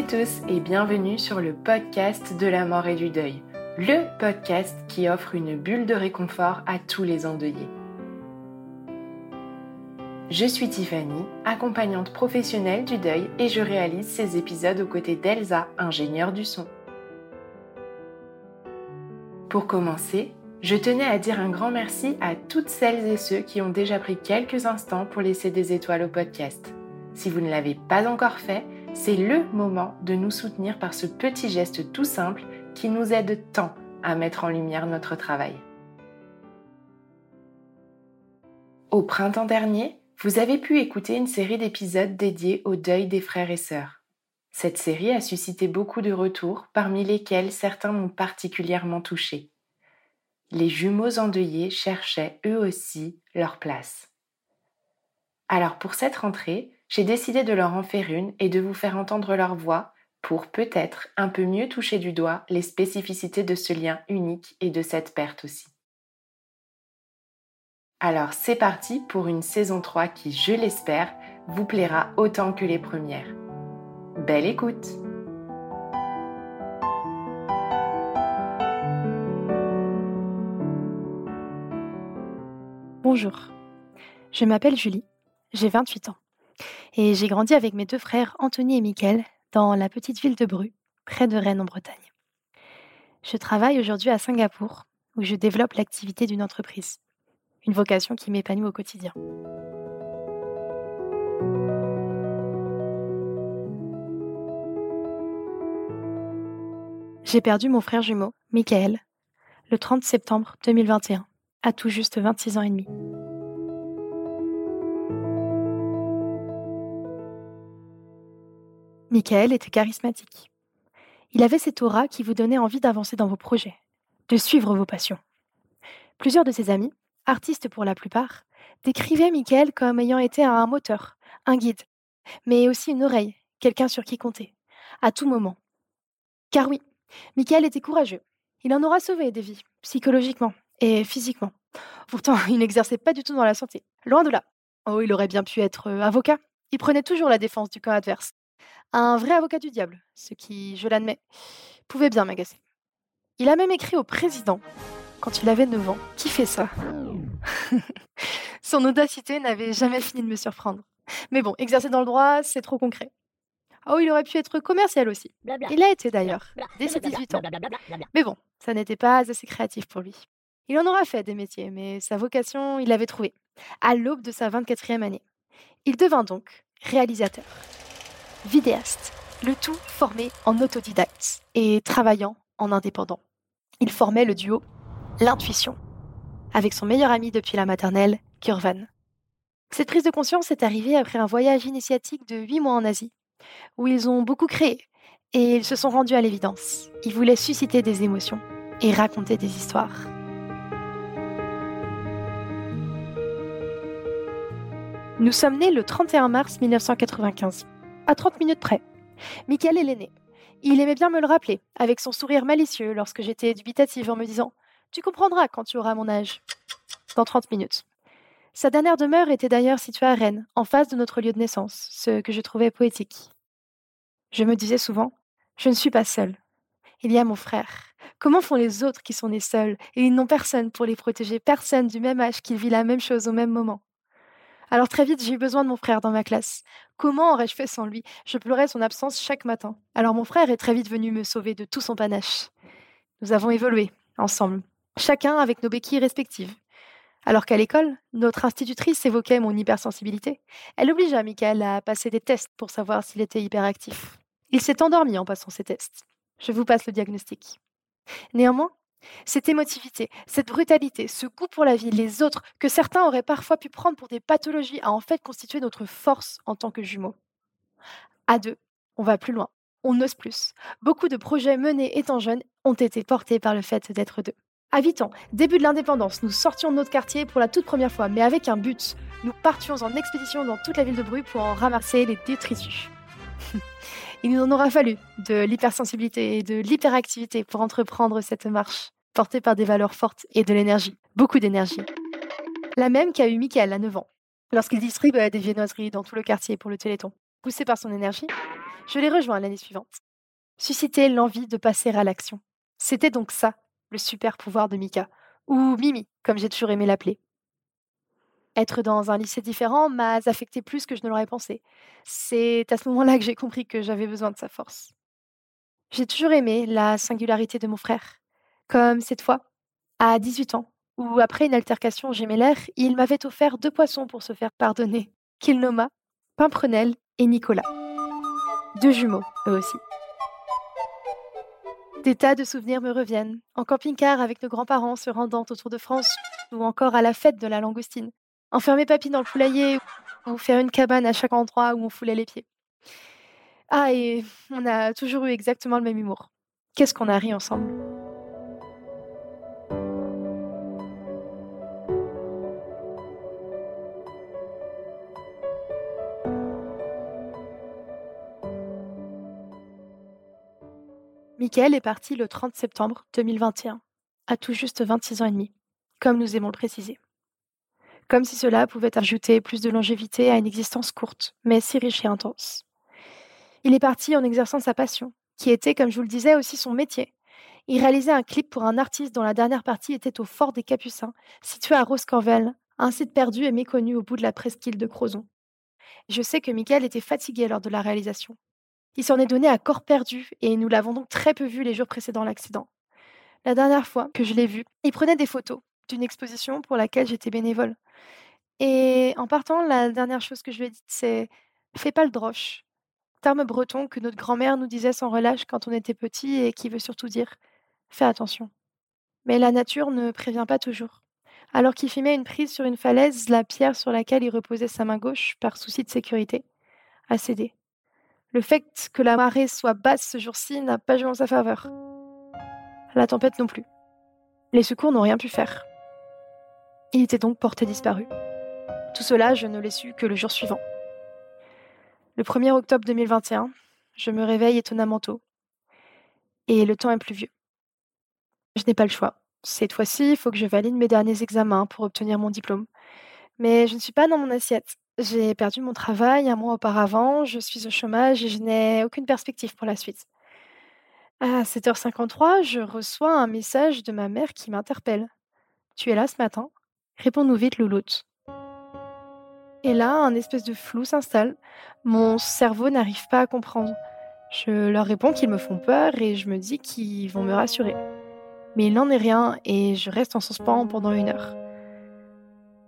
tous et bienvenue sur le podcast de la mort et du deuil, le podcast qui offre une bulle de réconfort à tous les endeuillés. Je suis Tiffany, accompagnante professionnelle du deuil et je réalise ces épisodes aux côtés d'Elsa, ingénieure du son. Pour commencer, je tenais à dire un grand merci à toutes celles et ceux qui ont déjà pris quelques instants pour laisser des étoiles au podcast. Si vous ne l'avez pas encore fait, c'est le moment de nous soutenir par ce petit geste tout simple qui nous aide tant à mettre en lumière notre travail. Au printemps dernier, vous avez pu écouter une série d'épisodes dédiés au deuil des frères et sœurs. Cette série a suscité beaucoup de retours, parmi lesquels certains m'ont particulièrement touché. Les jumeaux endeuillés cherchaient eux aussi leur place. Alors pour cette rentrée, j'ai décidé de leur en faire une et de vous faire entendre leur voix pour peut-être un peu mieux toucher du doigt les spécificités de ce lien unique et de cette perte aussi. Alors c'est parti pour une saison 3 qui, je l'espère, vous plaira autant que les premières. Belle écoute Bonjour, je m'appelle Julie, j'ai 28 ans. Et j'ai grandi avec mes deux frères Anthony et Mickaël dans la petite ville de Bru, près de Rennes en Bretagne. Je travaille aujourd'hui à Singapour, où je développe l'activité d'une entreprise, une vocation qui m'épanouit au quotidien. J'ai perdu mon frère jumeau, Michael, le 30 septembre 2021, à tout juste 26 ans et demi. Michael était charismatique. Il avait cette aura qui vous donnait envie d'avancer dans vos projets, de suivre vos passions. Plusieurs de ses amis, artistes pour la plupart, décrivaient Michael comme ayant été un moteur, un guide, mais aussi une oreille, quelqu'un sur qui compter, à tout moment. Car oui, Michael était courageux. Il en aura sauvé des vies, psychologiquement et physiquement. Pourtant, il n'exerçait pas du tout dans la santé. Loin de là. Oh, il aurait bien pu être euh, avocat. Il prenait toujours la défense du camp adverse. Un vrai avocat du diable, ce qui, je l'admets, pouvait bien m'agacer. Il a même écrit au président, quand il avait 9 ans, qui fait ça? Son audacité n'avait jamais fini de me surprendre. Mais bon, exercer dans le droit, c'est trop concret. Oh, il aurait pu être commercial aussi. Il l'a été d'ailleurs, dès ses 18 ans. Mais bon, ça n'était pas assez créatif pour lui. Il en aura fait des métiers, mais sa vocation, il l'avait trouvée, à l'aube de sa 24e année. Il devint donc réalisateur vidéaste, le tout formé en autodidacte et travaillant en indépendant. Il formait le duo L'intuition, avec son meilleur ami depuis la maternelle, Kurvan. Cette prise de conscience est arrivée après un voyage initiatique de huit mois en Asie, où ils ont beaucoup créé et ils se sont rendus à l'évidence. Ils voulaient susciter des émotions et raconter des histoires. Nous sommes nés le 31 mars 1995 à 30 minutes près. Michael est l'aîné. Il aimait bien me le rappeler, avec son sourire malicieux lorsque j'étais dubitative en me disant Tu comprendras quand tu auras mon âge. Dans 30 minutes. Sa dernière demeure était d'ailleurs située à Rennes, en face de notre lieu de naissance, ce que je trouvais poétique. Je me disais souvent Je ne suis pas seule. Il y a mon frère. Comment font les autres qui sont nés seuls et ils n'ont personne pour les protéger, personne du même âge qui vit la même chose au même moment Alors très vite, j'ai eu besoin de mon frère dans ma classe. Comment aurais-je fait sans lui? Je pleurais son absence chaque matin. Alors mon frère est très vite venu me sauver de tout son panache. Nous avons évolué, ensemble, chacun avec nos béquilles respectives. Alors qu'à l'école, notre institutrice évoquait mon hypersensibilité. Elle obligea Michael à passer des tests pour savoir s'il était hyperactif. Il s'est endormi en passant ces tests. Je vous passe le diagnostic. Néanmoins, cette émotivité, cette brutalité, ce goût pour la vie, les autres, que certains auraient parfois pu prendre pour des pathologies, a en fait constitué notre force en tant que jumeaux. À deux, on va plus loin, on ose plus. Beaucoup de projets menés étant jeunes ont été portés par le fait d'être deux. À 8 ans, début de l'indépendance, nous sortions de notre quartier pour la toute première fois, mais avec un but. Nous partions en expédition dans toute la ville de Bruy pour en ramasser les détritus. Il nous en aura fallu de l'hypersensibilité et de l'hyperactivité pour entreprendre cette marche, portée par des valeurs fortes et de l'énergie, beaucoup d'énergie. La même qu'a eu Michael à 9 ans, lorsqu'il distribuait des viennoiseries dans tout le quartier pour le Téléthon. Poussé par son énergie, je l'ai rejoint l'année suivante. Susciter l'envie de passer à l'action. C'était donc ça, le super pouvoir de Mika, ou Mimi, comme j'ai toujours aimé l'appeler. Être dans un lycée différent m'a affecté plus que je ne l'aurais pensé. C'est à ce moment-là que j'ai compris que j'avais besoin de sa force. J'ai toujours aimé la singularité de mon frère. Comme cette fois, à 18 ans, où après une altercation gémellaire, il m'avait offert deux poissons pour se faire pardonner, qu'il nomma Pimprenel et Nicolas. Deux jumeaux, eux aussi. Des tas de souvenirs me reviennent, en camping-car avec nos grands-parents se rendant autour de France, ou encore à la fête de la langoustine enfermer papy dans le poulailler ou faire une cabane à chaque endroit où on foulait les pieds. Ah, et on a toujours eu exactement le même humour. Qu'est-ce qu'on a ri ensemble? Michael est parti le 30 septembre 2021, à tout juste 26 ans et demi, comme nous aimons le préciser comme si cela pouvait ajouter plus de longévité à une existence courte, mais si riche et intense. Il est parti en exerçant sa passion, qui était, comme je vous le disais, aussi son métier. Il réalisait un clip pour un artiste dont la dernière partie était au Fort des Capucins, situé à Roscorvel, un site perdu et méconnu au bout de la presqu'île de Crozon. Je sais que Michael était fatigué lors de la réalisation. Il s'en est donné à corps perdu et nous l'avons donc très peu vu les jours précédant l'accident. La dernière fois que je l'ai vu, il prenait des photos d'une exposition pour laquelle j'étais bénévole. Et en partant, la dernière chose que je lui ai dite, c'est fais pas le droche. Terme breton que notre grand-mère nous disait sans relâche quand on était petit et qui veut surtout dire fais attention. Mais la nature ne prévient pas toujours. Alors qu'il filmait une prise sur une falaise, la pierre sur laquelle il reposait sa main gauche, par souci de sécurité, a cédé. Le fait que la marée soit basse ce jour-ci n'a pas joué en sa faveur. La tempête non plus. Les secours n'ont rien pu faire. Il était donc porté disparu. Tout cela, je ne l'ai su que le jour suivant. Le 1er octobre 2021, je me réveille étonnamment tôt. Et le temps est pluvieux. Je n'ai pas le choix. Cette fois-ci, il faut que je valide mes derniers examens pour obtenir mon diplôme. Mais je ne suis pas dans mon assiette. J'ai perdu mon travail un mois auparavant, je suis au chômage et je n'ai aucune perspective pour la suite. À 7h53, je reçois un message de ma mère qui m'interpelle. Tu es là ce matin? Réponds-nous vite, Louloute. Et là, un espèce de flou s'installe. Mon cerveau n'arrive pas à comprendre. Je leur réponds qu'ils me font peur et je me dis qu'ils vont me rassurer. Mais il n'en est rien et je reste en suspens pendant une heure.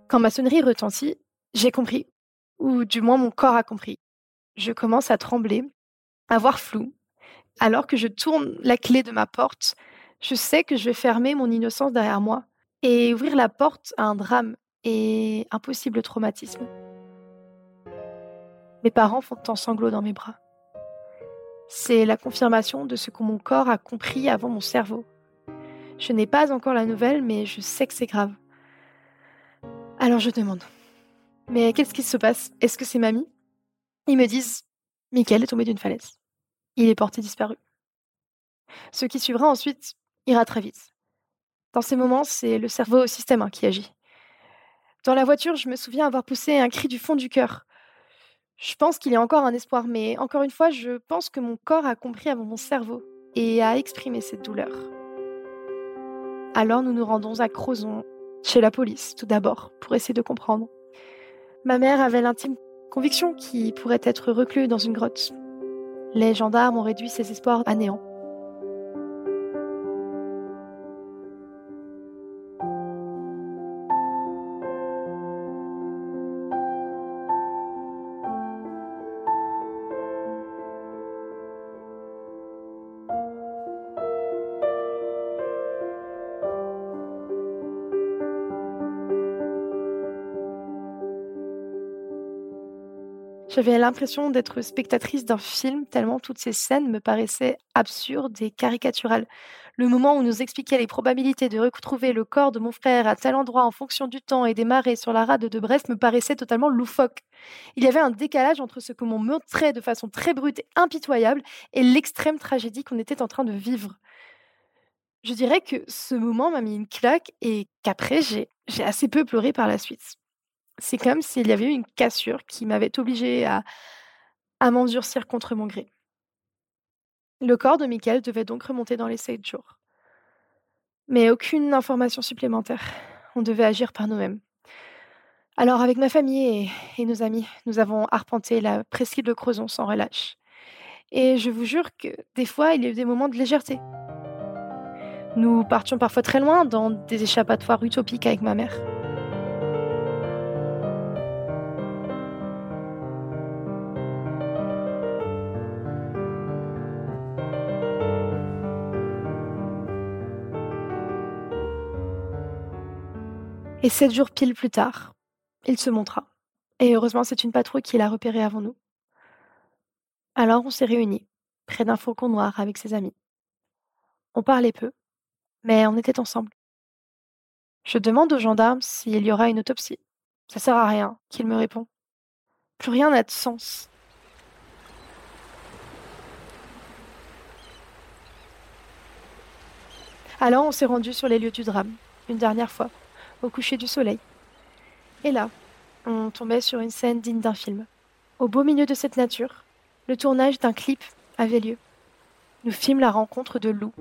Quand ma sonnerie retentit, j'ai compris, ou du moins mon corps a compris. Je commence à trembler, à voir flou. Alors que je tourne la clé de ma porte, je sais que je vais fermer mon innocence derrière moi et ouvrir la porte à un drame et un possible traumatisme. Mes parents font en sanglots dans mes bras. C'est la confirmation de ce que mon corps a compris avant mon cerveau. Je n'ai pas encore la nouvelle, mais je sais que c'est grave. Alors je demande. Mais qu'est-ce qui se passe? Est-ce que c'est mamie? Ils me disent Michael est tombé d'une falaise. Il est porté disparu. Ce qui suivra ensuite ira très vite. Dans ces moments, c'est le cerveau au système hein, qui agit. Dans la voiture, je me souviens avoir poussé un cri du fond du cœur. Je pense qu'il y a encore un espoir, mais encore une fois, je pense que mon corps a compris avant mon cerveau et a exprimé cette douleur. Alors nous nous rendons à Crozon, chez la police tout d'abord, pour essayer de comprendre. Ma mère avait l'intime conviction qu'il pourrait être reclus dans une grotte. Les gendarmes ont réduit ses espoirs à néant. J'avais l'impression d'être spectatrice d'un film tellement toutes ces scènes me paraissaient absurdes et caricaturales. Le moment où nous expliquait les probabilités de retrouver le corps de mon frère à tel endroit en fonction du temps et des marées sur la rade de Brest me paraissait totalement loufoque. Il y avait un décalage entre ce que m'on montrait de façon très brute et impitoyable et l'extrême tragédie qu'on était en train de vivre. Je dirais que ce moment m'a mis une claque et qu'après j'ai assez peu pleuré par la suite. C'est comme s'il y avait eu une cassure qui m'avait obligée à, m'endurcir contre mon gré. Le corps de Michael devait donc remonter dans les sept jours. Mais aucune information supplémentaire. On devait agir par nous-mêmes. Alors, avec ma famille et, et, nos amis, nous avons arpenté la presqu'île de Crozon sans relâche. Et je vous jure que des fois, il y a eu des moments de légèreté. Nous partions parfois très loin dans des échappatoires utopiques avec ma mère. Et sept jours pile plus tard, il se montra. Et heureusement, c'est une patrouille qui l'a repéré avant nous. Alors on s'est réunis, près d'un faucon noir avec ses amis. On parlait peu, mais on était ensemble. Je demande aux gendarmes s'il y aura une autopsie. Ça sert à rien, qu'il me répond. Plus rien n'a de sens. Alors on s'est rendu sur les lieux du drame, une dernière fois au coucher du soleil. Et là, on tombait sur une scène digne d'un film. Au beau milieu de cette nature, le tournage d'un clip avait lieu. Nous fîmes la rencontre de Lou.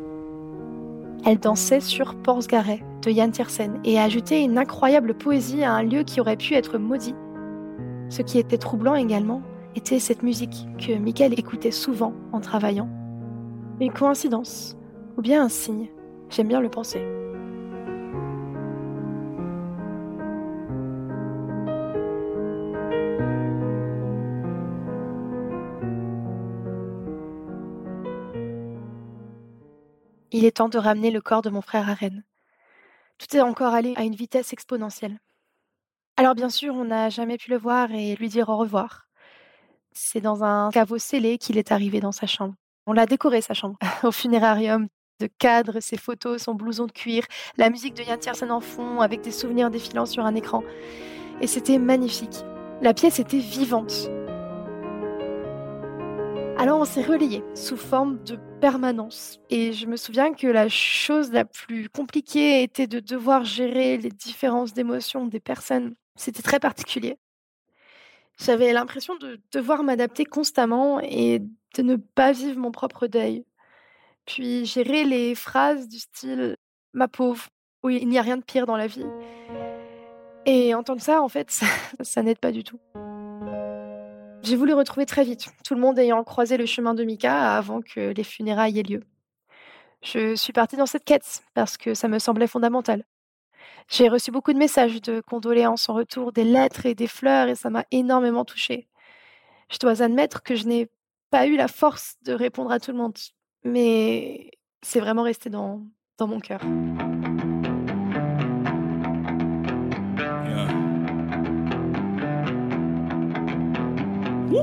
Elle dansait sur Porsgaret de Yann Tiersen et ajoutait une incroyable poésie à un lieu qui aurait pu être maudit. Ce qui était troublant également était cette musique que Michael écoutait souvent en travaillant. Une coïncidence, ou bien un signe, j'aime bien le penser. Il temps de ramener le corps de mon frère à Rennes. Tout est encore allé à une vitesse exponentielle. Alors bien sûr, on n'a jamais pu le voir et lui dire au revoir. C'est dans un caveau scellé qu'il est arrivé dans sa chambre. On l'a décoré sa chambre au funérarium de cadres, ses photos, son blouson de cuir, la musique de Yann Tiersen en fond avec des souvenirs défilant sur un écran. Et c'était magnifique. La pièce était vivante. Alors on s'est relayé sous forme de Et je me souviens que la chose la plus compliquée était de devoir gérer les différences d'émotions des personnes. C'était très particulier. J'avais l'impression de devoir m'adapter constamment et de ne pas vivre mon propre deuil. Puis gérer les phrases du style ma pauvre, oui, il n'y a rien de pire dans la vie. Et entendre ça, en fait, ça, ça n'aide pas du tout. J'ai voulu retrouver très vite, tout le monde ayant croisé le chemin de Mika avant que les funérailles aient lieu. Je suis partie dans cette quête parce que ça me semblait fondamental. J'ai reçu beaucoup de messages de condoléances en retour, des lettres et des fleurs, et ça m'a énormément touchée. Je dois admettre que je n'ai pas eu la force de répondre à tout le monde, mais c'est vraiment resté dans, dans mon cœur. Le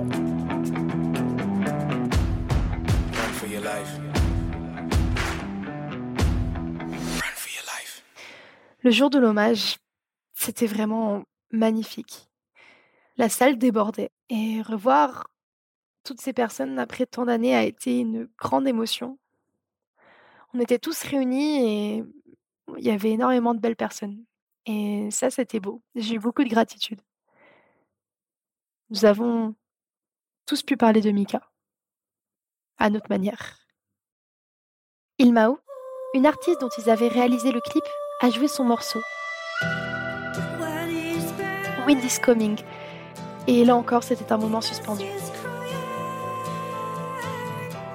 jour de l'hommage, c'était vraiment magnifique. La salle débordait et revoir toutes ces personnes après tant d'années a été une grande émotion. On était tous réunis et il y avait énormément de belles personnes. Et ça, c'était beau. J'ai eu beaucoup de gratitude. Nous avons tous pu parler de Mika, à notre manière. Ilmao, une artiste dont ils avaient réalisé le clip, a joué son morceau. Wind is Coming, Et là encore, c'était un moment suspendu.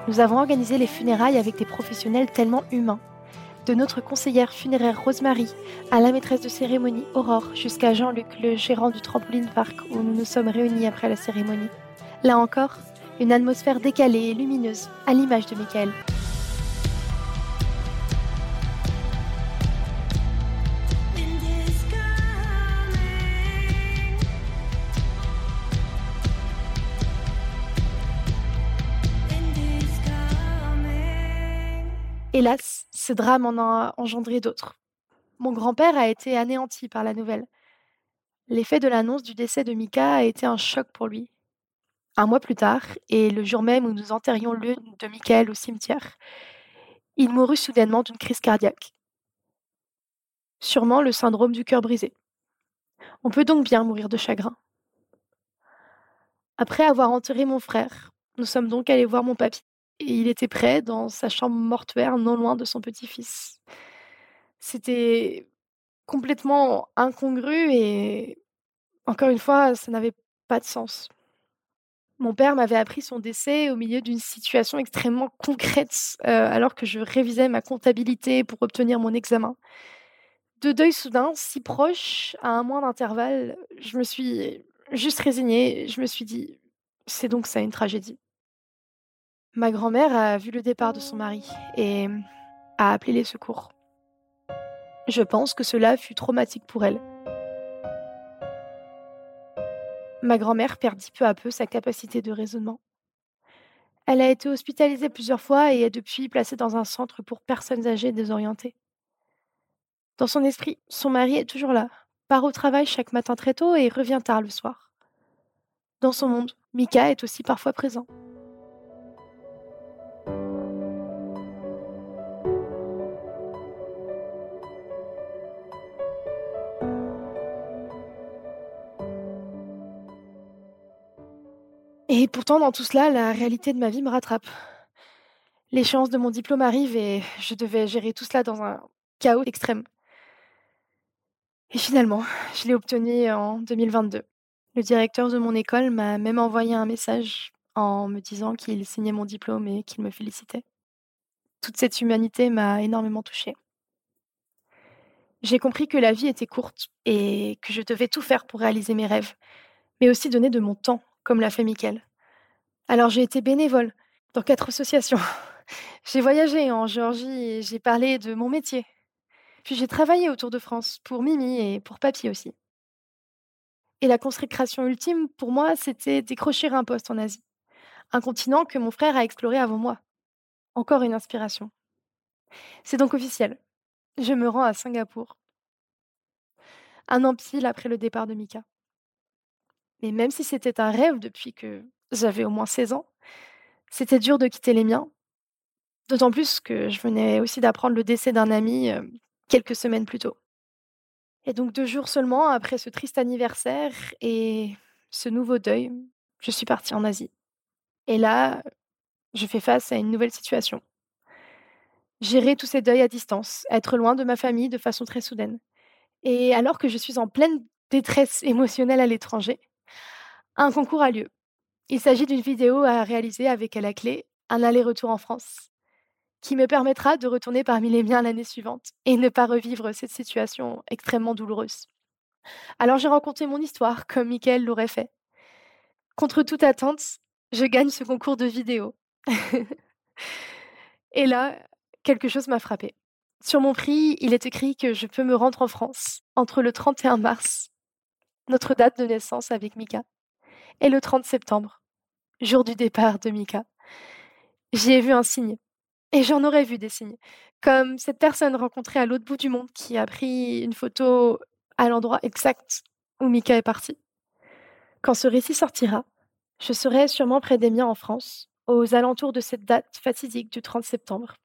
Nous avons organisé les funérailles avec des professionnels tellement humains. De notre conseillère funéraire Rosemary à la maîtresse de cérémonie Aurore jusqu'à Jean-Luc, le gérant du trampoline park où nous nous sommes réunis après la cérémonie. Là encore, une atmosphère décalée et lumineuse, à l'image de Michael. Hélas, ce drame en a engendré d'autres. Mon grand-père a été anéanti par la nouvelle. L'effet de l'annonce du décès de Mika a été un choc pour lui. Un mois plus tard, et le jour même où nous enterrions l'une de Michael au cimetière, il mourut soudainement d'une crise cardiaque. Sûrement le syndrome du cœur brisé. On peut donc bien mourir de chagrin. Après avoir enterré mon frère, nous sommes donc allés voir mon papy et il était prêt dans sa chambre mortuaire non loin de son petit-fils. C'était complètement incongru et encore une fois, ça n'avait pas de sens. Mon père m'avait appris son décès au milieu d'une situation extrêmement concrète euh, alors que je révisais ma comptabilité pour obtenir mon examen. De deuil soudain, si proche, à un mois d'intervalle, je me suis juste résignée. Je me suis dit, c'est donc ça une tragédie. Ma grand-mère a vu le départ de son mari et a appelé les secours. Je pense que cela fut traumatique pour elle. Ma grand-mère perdit peu à peu sa capacité de raisonnement. Elle a été hospitalisée plusieurs fois et est depuis placée dans un centre pour personnes âgées désorientées. Dans son esprit, son mari est toujours là, part au travail chaque matin très tôt et revient tard le soir. Dans son monde, Mika est aussi parfois présent. Et pourtant, dans tout cela, la réalité de ma vie me rattrape. L'échéance de mon diplôme arrive et je devais gérer tout cela dans un chaos extrême. Et finalement, je l'ai obtenu en 2022. Le directeur de mon école m'a même envoyé un message en me disant qu'il signait mon diplôme et qu'il me félicitait. Toute cette humanité m'a énormément touchée. J'ai compris que la vie était courte et que je devais tout faire pour réaliser mes rêves, mais aussi donner de mon temps, comme l'a fait Mickaël. Alors j'ai été bénévole dans quatre associations. J'ai voyagé en Géorgie et j'ai parlé de mon métier. Puis j'ai travaillé autour de France pour Mimi et pour Papy aussi. Et la consécration ultime, pour moi, c'était décrocher un poste en Asie. Un continent que mon frère a exploré avant moi. Encore une inspiration. C'est donc officiel. Je me rends à Singapour. Un an pile après le départ de Mika. Mais même si c'était un rêve depuis que j'avais au moins 16 ans. C'était dur de quitter les miens. D'autant plus que je venais aussi d'apprendre le décès d'un ami quelques semaines plus tôt. Et donc deux jours seulement après ce triste anniversaire et ce nouveau deuil, je suis partie en Asie. Et là, je fais face à une nouvelle situation. Gérer tous ces deuils à distance, être loin de ma famille de façon très soudaine. Et alors que je suis en pleine détresse émotionnelle à l'étranger, un concours a lieu. Il s'agit d'une vidéo à réaliser avec à la clé un aller-retour en France, qui me permettra de retourner parmi les miens l'année suivante et ne pas revivre cette situation extrêmement douloureuse. Alors j'ai rencontré mon histoire comme Mickaël l'aurait fait. Contre toute attente, je gagne ce concours de vidéo. et là, quelque chose m'a frappé. Sur mon prix, il est écrit que je peux me rendre en France entre le 31 mars, notre date de naissance avec Mika, et le 30 septembre, jour du départ de Mika. J'y ai vu un signe. Et j'en aurais vu des signes. Comme cette personne rencontrée à l'autre bout du monde qui a pris une photo à l'endroit exact où Mika est parti. Quand ce récit sortira, je serai sûrement près des miens en France, aux alentours de cette date fatidique du 30 septembre.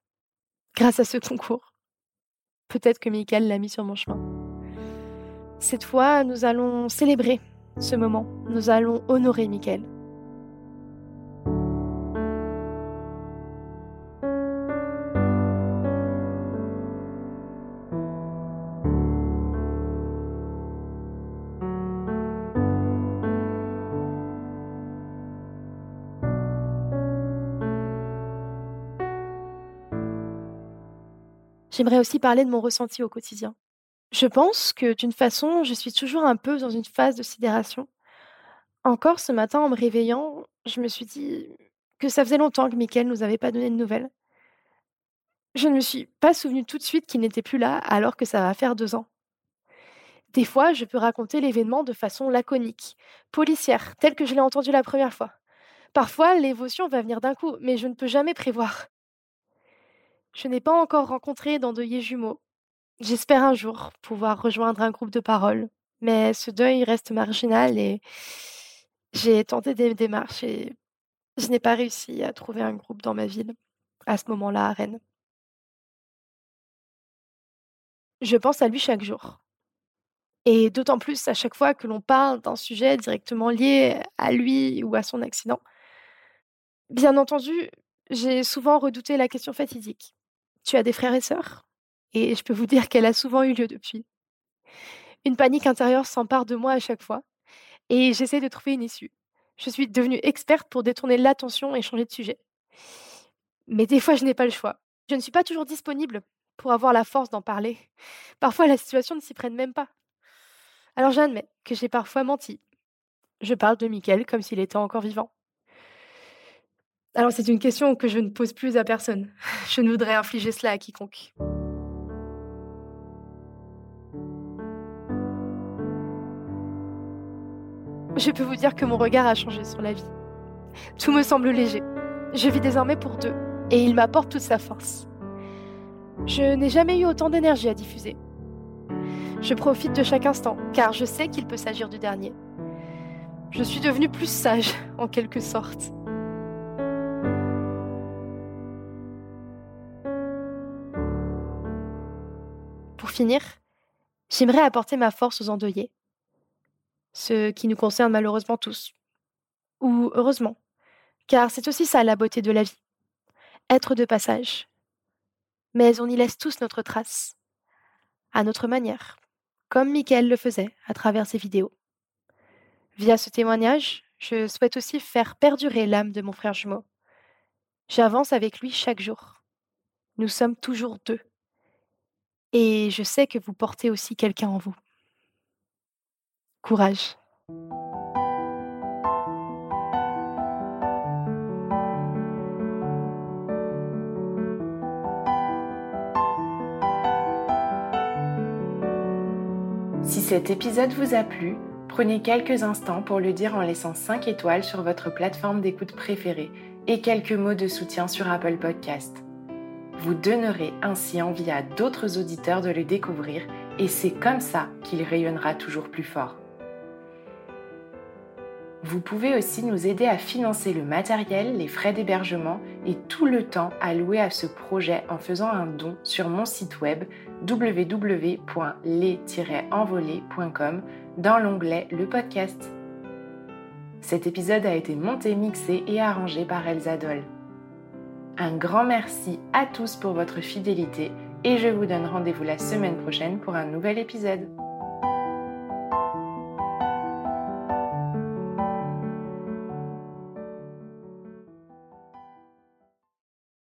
Grâce à ce concours. Peut-être que Michael l'a mis sur mon chemin. Cette fois, nous allons célébrer ce moment. Nous allons honorer Michael. J'aimerais aussi parler de mon ressenti au quotidien. Je pense que d'une façon, je suis toujours un peu dans une phase de sidération. Encore ce matin, en me réveillant, je me suis dit que ça faisait longtemps que Mickaël nous avait pas donné de nouvelles. Je ne me suis pas souvenu tout de suite qu'il n'était plus là alors que ça va faire deux ans. Des fois, je peux raconter l'événement de façon laconique, policière, telle que je l'ai entendu la première fois. Parfois, l'émotion va venir d'un coup, mais je ne peux jamais prévoir. Je n'ai pas encore rencontré d'endeuillé jumeaux. J'espère un jour pouvoir rejoindre un groupe de parole, mais ce deuil reste marginal et j'ai tenté des démarches et je n'ai pas réussi à trouver un groupe dans ma ville, à ce moment-là à Rennes. Je pense à lui chaque jour. Et d'autant plus à chaque fois que l'on parle d'un sujet directement lié à lui ou à son accident. Bien entendu, j'ai souvent redouté la question fatidique. Tu as des frères et sœurs? Et je peux vous dire qu'elle a souvent eu lieu depuis. Une panique intérieure s'empare de moi à chaque fois, et j'essaie de trouver une issue. Je suis devenue experte pour détourner l'attention et changer de sujet. Mais des fois, je n'ai pas le choix. Je ne suis pas toujours disponible pour avoir la force d'en parler. Parfois, la situation ne s'y prenne même pas. Alors j'admets que j'ai parfois menti. Je parle de Mickaël comme s'il était encore vivant. Alors c'est une question que je ne pose plus à personne. Je ne voudrais infliger cela à quiconque. Je peux vous dire que mon regard a changé sur la vie. Tout me semble léger. Je vis désormais pour deux, et il m'apporte toute sa force. Je n'ai jamais eu autant d'énergie à diffuser. Je profite de chaque instant, car je sais qu'il peut s'agir du dernier. Je suis devenue plus sage, en quelque sorte. Pour finir, j'aimerais apporter ma force aux endeuillés. Ce qui nous concerne malheureusement tous. Ou heureusement, car c'est aussi ça la beauté de la vie. Être de passage. Mais on y laisse tous notre trace, à notre manière comme Michael le faisait à travers ses vidéos. Via ce témoignage, je souhaite aussi faire perdurer l'âme de mon frère jumeau. J'avance avec lui chaque jour. Nous sommes toujours deux. Et je sais que vous portez aussi quelqu'un en vous. Courage. Si cet épisode vous a plu, prenez quelques instants pour le dire en laissant 5 étoiles sur votre plateforme d'écoute préférée et quelques mots de soutien sur Apple Podcast. Vous donnerez ainsi envie à d'autres auditeurs de le découvrir et c'est comme ça qu'il rayonnera toujours plus fort. Vous pouvez aussi nous aider à financer le matériel, les frais d'hébergement et tout le temps alloué à ce projet en faisant un don sur mon site web www.les-envolés.com dans l'onglet Le podcast. Cet épisode a été monté, mixé et arrangé par Elsa Doll. Un grand merci à tous pour votre fidélité et je vous donne rendez-vous la semaine prochaine pour un nouvel épisode.